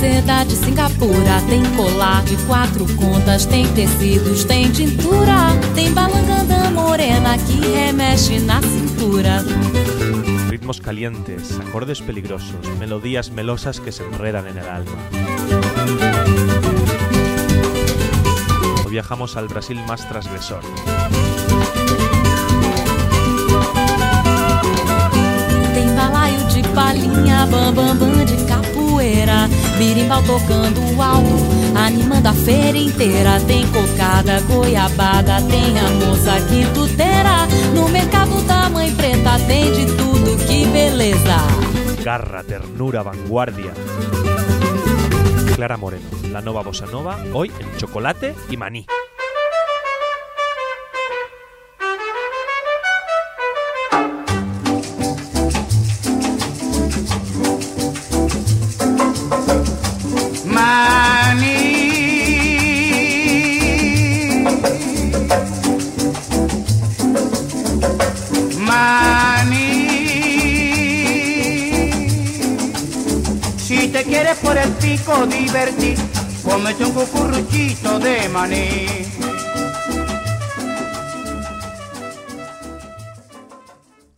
seda de Singapura, tem colar de quatro contas, tem tecidos, tem tintura, tem balanganda morena que remexe na cintura. Ritmos calientes, acordes peligrosos, melodías melosas que se enredan en el alma. Viajamos al Brasil más transgresor. Tem balaio de palhinha, bambambam bam, bam de capoeira, birimbau tocando alto, animando a feira inteira. Tem cocada, goiabada, tem a moça quintuteira. No mercado da mãe preta tem de tudo, que beleza. Garra, ternura, vanguardia. Clara Moreno, la nova bossa nova, hoy en chocolate y maní.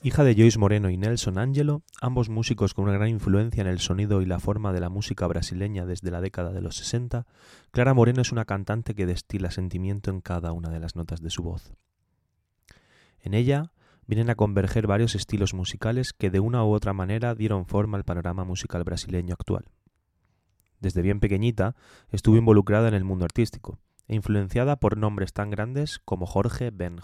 Hija de Joyce Moreno y Nelson Angelo, ambos músicos con una gran influencia en el sonido y la forma de la música brasileña desde la década de los 60, Clara Moreno es una cantante que destila sentimiento en cada una de las notas de su voz. En ella vienen a converger varios estilos musicales que de una u otra manera dieron forma al panorama musical brasileño actual. Desde bien pequeñita estuvo involucrada en el mundo artístico e influenciada por nombres tan grandes como Jorge Ben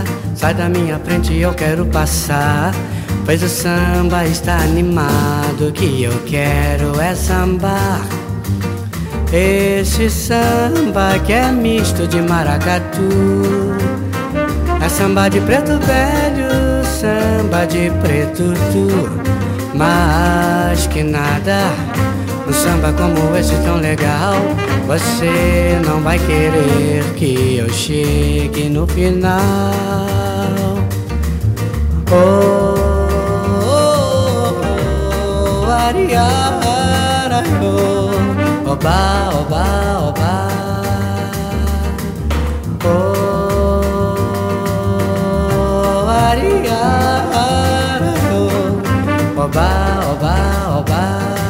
Hor. Sai da minha frente, eu quero passar. Pois o samba está animado, que eu quero é sambar. Esse samba que é misto de maracatu. É samba de preto velho, samba de preto tu. Mas que nada, um samba como esse tão legal. Você não vai querer que eu chegue no final. Oh, oh, oh, Ariara, oh, oba, oba, oba. Oh, Ariara, oh, oba, oba, oba.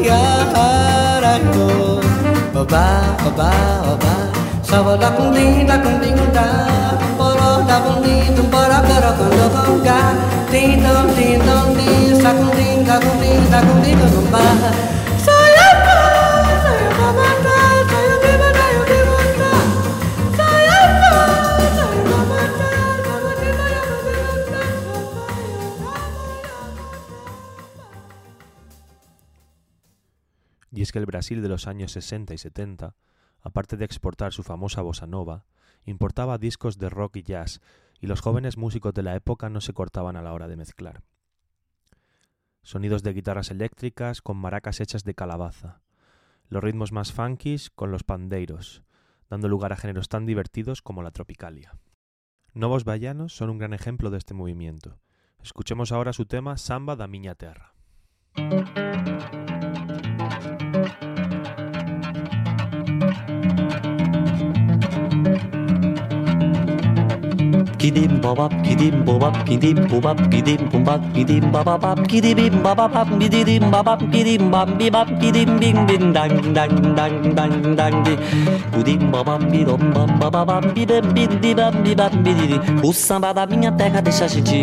yarayo Baba, baba, baba Sawa lakong di, lakong di ko da Poro lakong di, tumpara pero kondo kong ka Di dong, di dong, di Sakong di, lakong di, lakong di ko ba que el Brasil de los años 60 y 70 aparte de exportar su famosa bossa nova, importaba discos de rock y jazz, y los jóvenes músicos de la época no se cortaban a la hora de mezclar. Sonidos de guitarras eléctricas con maracas hechas de calabaza, los ritmos más funkis con los pandeiros, dando lugar a géneros tan divertidos como la tropicalia. Novos Baianos son un gran ejemplo de este movimiento. Escuchemos ahora su tema Samba da Miña Terra. Kidim babap kidim bobap kidim bobap kidim bumbap kidim babap kidim babap kidim babap kidim bam bibap kidim bing bing dang dang dang dang dang di Kudim babam bidom bam babam bidem bim bibam bibam bidiri O samba da minha terra deixa a gente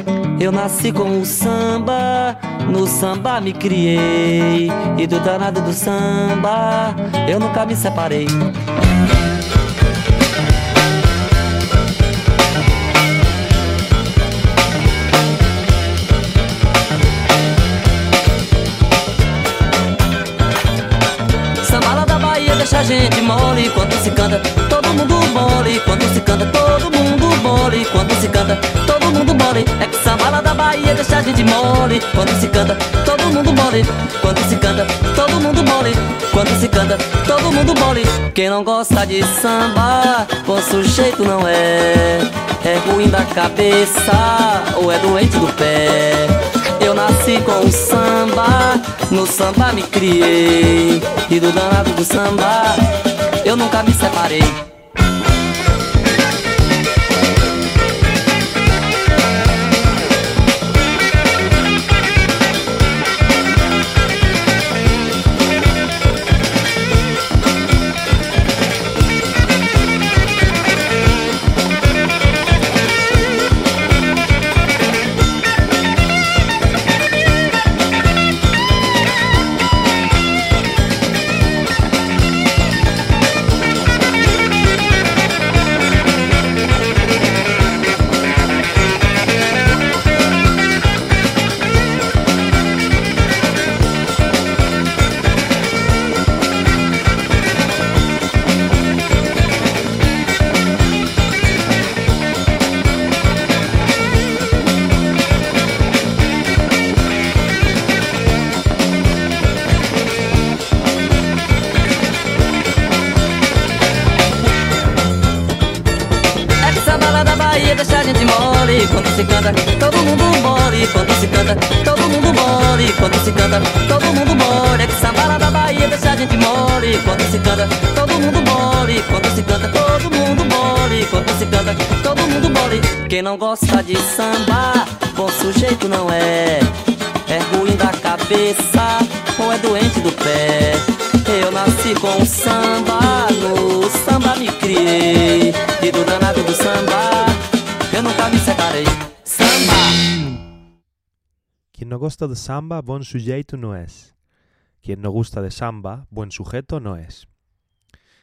Eu nasci com o samba, no samba me criei. E do danado do samba, eu nunca me separei. deixa a gente mole quando se canta, todo mundo mole quando se canta, todo mundo mole quando se canta, todo mundo mole. É que samba da Bahia deixa a gente mole quando se canta, todo mundo mole quando se canta, todo mundo mole quando se canta, todo mundo mole. Quem não gosta de samba, bom sujeito não é, é ruim da cabeça ou é doente do pé. Eu nasci com o samba, no samba me criei. E do danado do samba, eu nunca me separei. Quem não gosta de samba, bom sujeito não é. É ruim da cabeça ou é doente do pé. Eu nasci com o samba, no samba me criei. E do danado do samba, eu nunca me separei. Samba! Quien no gosta de samba, buen sujeito no es. Quien no gusta de samba, buen sujeto no es.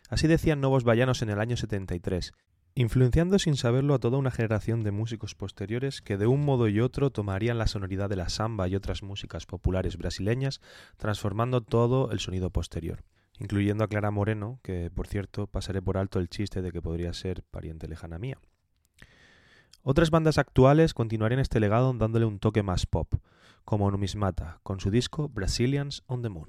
Así decían Novos Vallanos en el año 73, influenciando sin saberlo a toda una generación de músicos posteriores que de un modo y otro tomarían la sonoridad de la samba y otras músicas populares brasileñas, transformando todo el sonido posterior, incluyendo a Clara Moreno, que por cierto pasaré por alto el chiste de que podría ser pariente lejana mía. Otras bandas actuales continuarían este legado dándole un toque más pop, como Numismata, con su disco Brazilians on the Moon.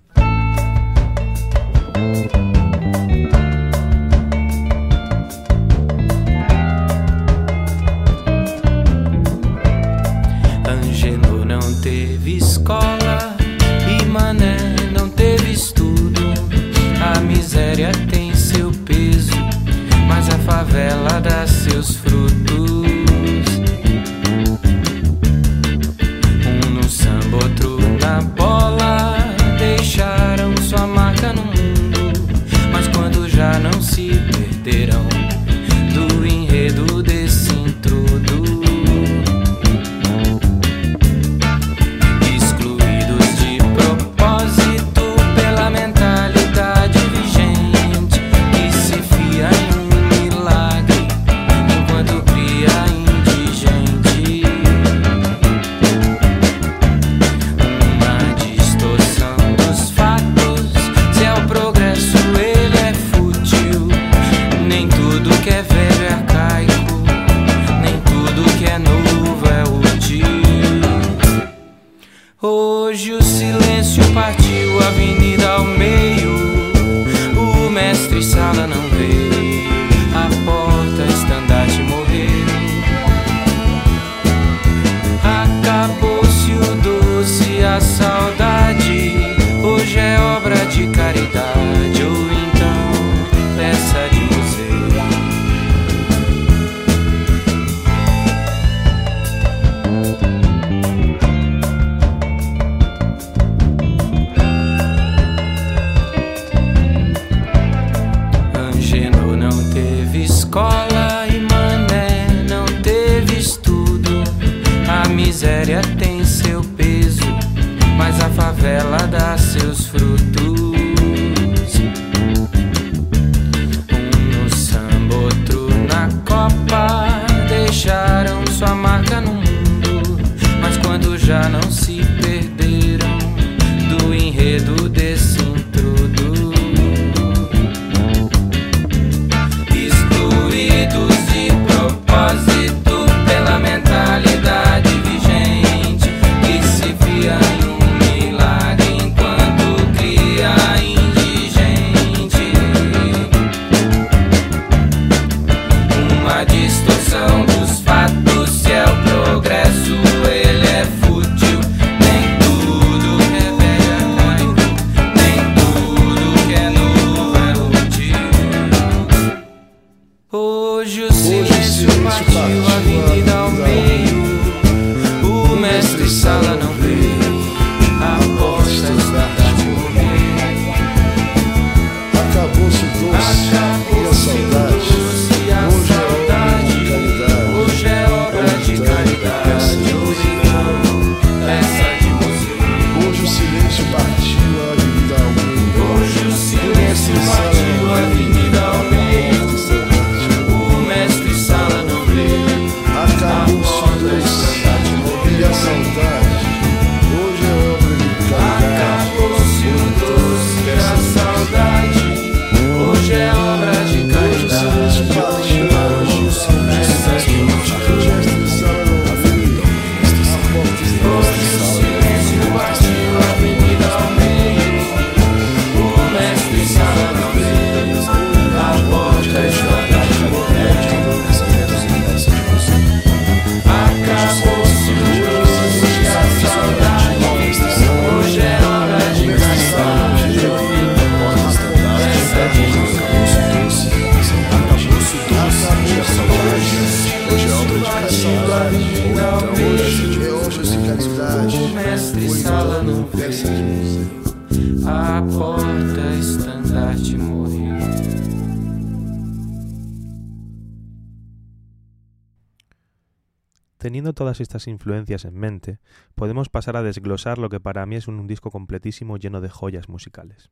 Teniendo todas estas influencias en mente, podemos pasar a desglosar lo que para mí es un disco completísimo lleno de joyas musicales.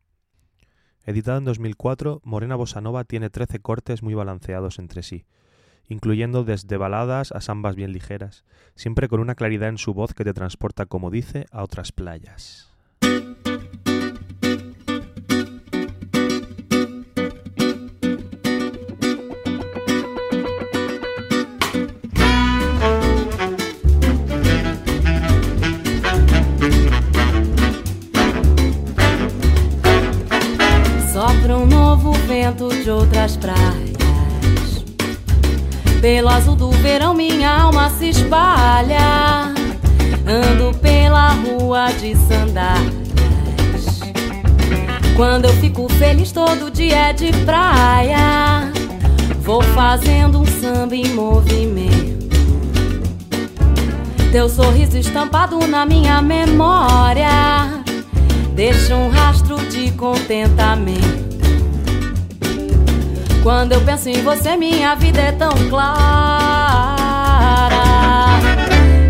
Editado en 2004, Morena Bosanova tiene 13 cortes muy balanceados entre sí, incluyendo desde baladas a sambas bien ligeras, siempre con una claridad en su voz que te transporta, como dice, a otras playas. das praias. Pelo azul do verão minha alma se espalha. Ando pela rua de sandálias. Quando eu fico feliz todo dia é de praia. Vou fazendo um samba em movimento. Teu sorriso estampado na minha memória deixa um rastro de contentamento. Quando eu penso em você, minha vida é tão clara.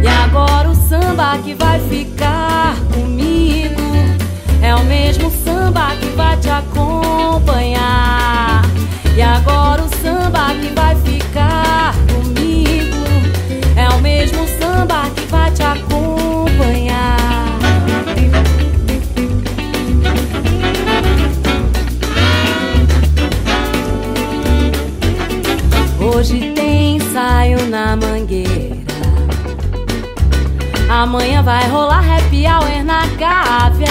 E agora o samba que vai ficar comigo é o mesmo samba que vai te acompanhar. E agora o samba que vai ficar comigo é o mesmo samba que vai te acompanhar. Amanhã vai rolar happy hour na Gávea.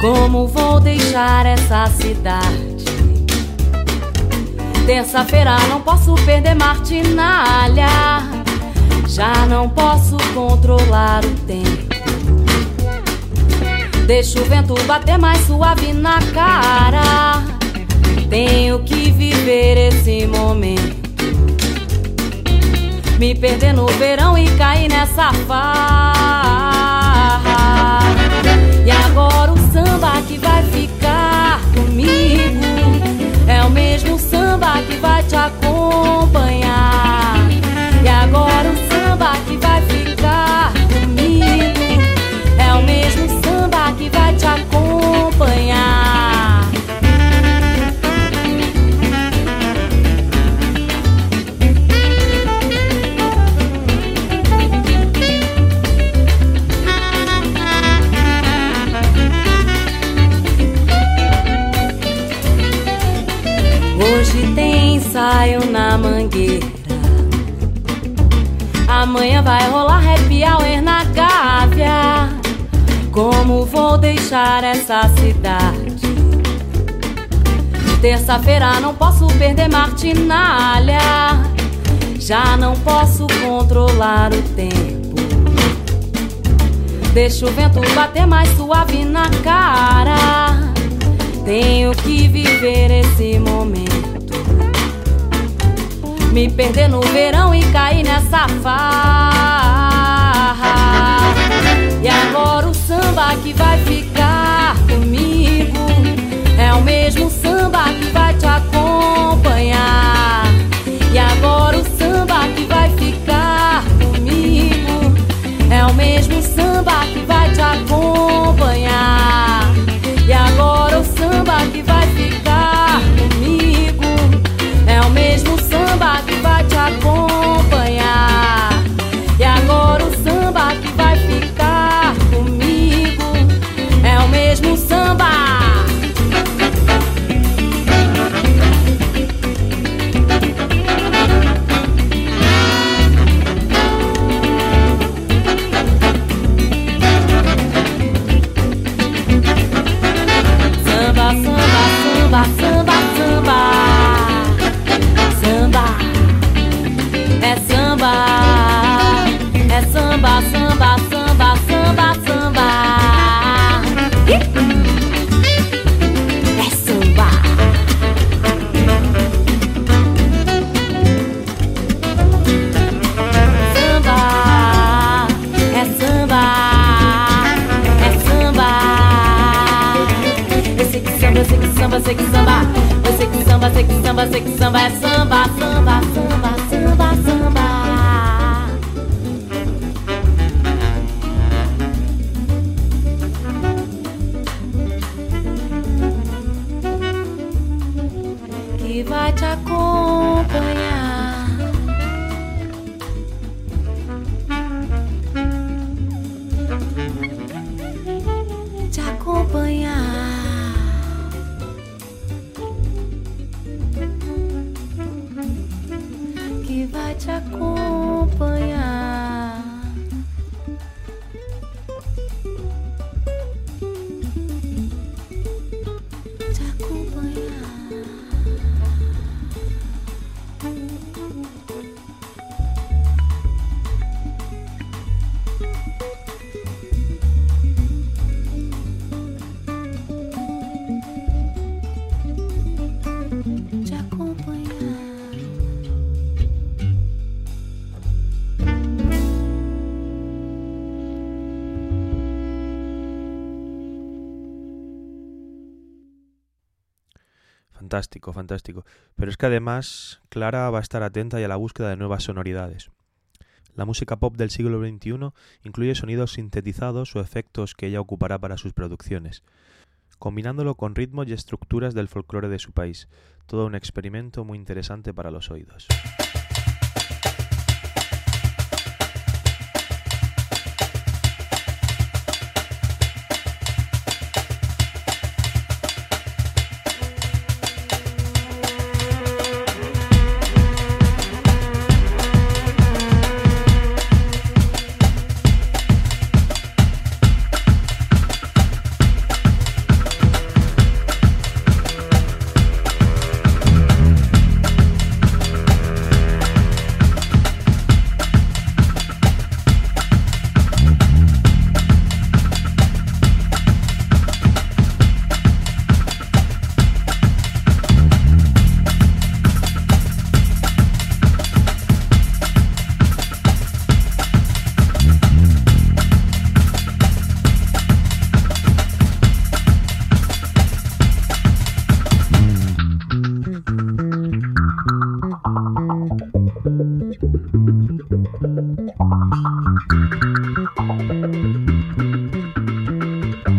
Como vou deixar essa cidade? Terça-feira não posso perder martinalha. Já não posso controlar o tempo. Deixa o vento bater mais suave na cara. Tenho que viver esse momento. Me perder no verão e cair nessa farra. E agora o samba que vai ficar comigo é o mesmo samba que vai te acompanhar. E agora o samba que vai ficar Terça-feira não posso perder martinalha. Já não posso controlar o tempo. Deixa o vento bater mais suave na cara. Tenho que viver esse momento. Me perder no verão e cair nessa farra. E agora o samba que vai ficar Hip. Fantástico, fantástico. Pero es que además Clara va a estar atenta y a la búsqueda de nuevas sonoridades. La música pop del siglo XXI incluye sonidos sintetizados o efectos que ella ocupará para sus producciones, combinándolo con ritmos y estructuras del folclore de su país. Todo un experimento muy interesante para los oídos.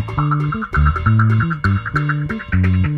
Thank you.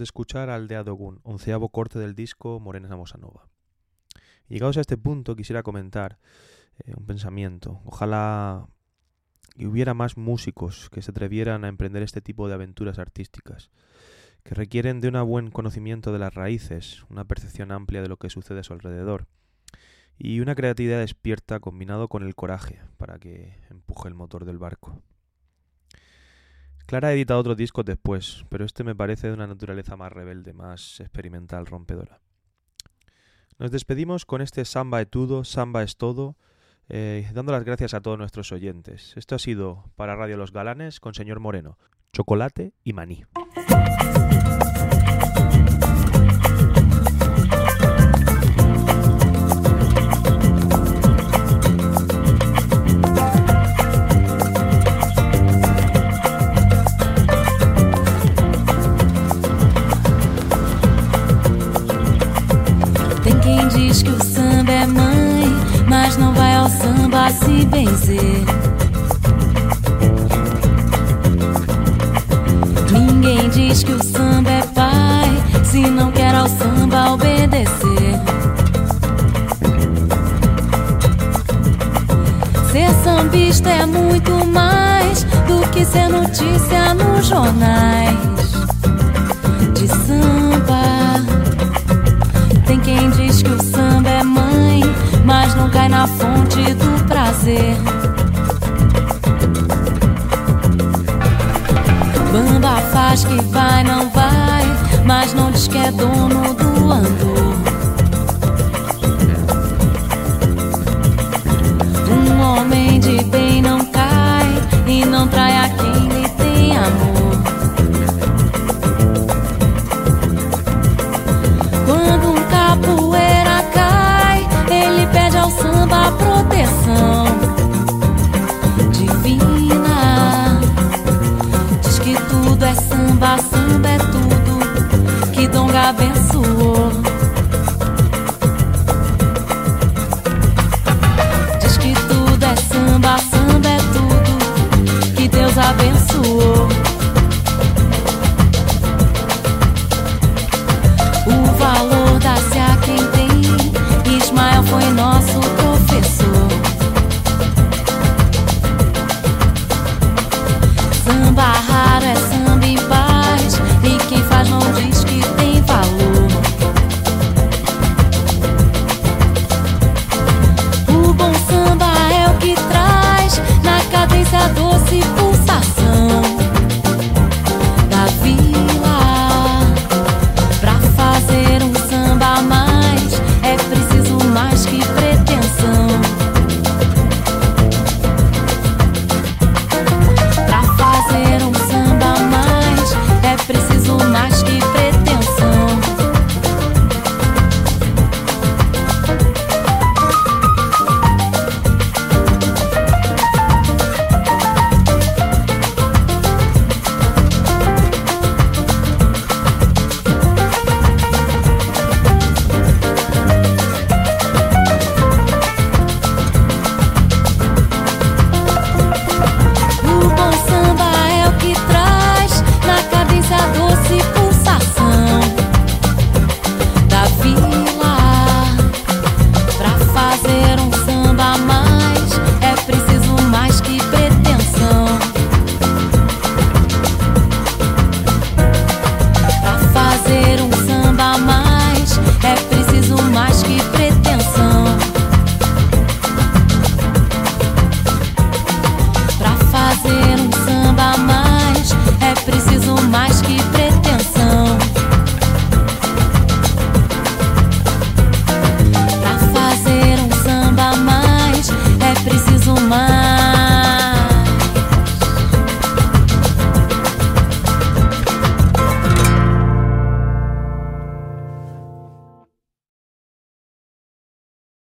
De escuchar Aldea Dogun, onceavo corte del disco Morena Bossa Nova. Llegados a este punto, quisiera comentar eh, un pensamiento. Ojalá hubiera más músicos que se atrevieran a emprender este tipo de aventuras artísticas, que requieren de un buen conocimiento de las raíces, una percepción amplia de lo que sucede a su alrededor y una creatividad despierta combinado con el coraje para que empuje el motor del barco. Clara ha editado otros discos después, pero este me parece de una naturaleza más rebelde, más experimental, rompedora. Nos despedimos con este Samba Etudo, Samba es todo, eh, dando las gracias a todos nuestros oyentes. Esto ha sido para Radio Los Galanes con señor Moreno, chocolate y maní. Jornais de samba. Tem quem diz que o samba é mãe, mas não cai na fonte do prazer. Bamba faz que vai, não vai, mas não diz que é dono do andor. Um homem de bem não cai e não trai a quem lhe tem amor. Samba, samba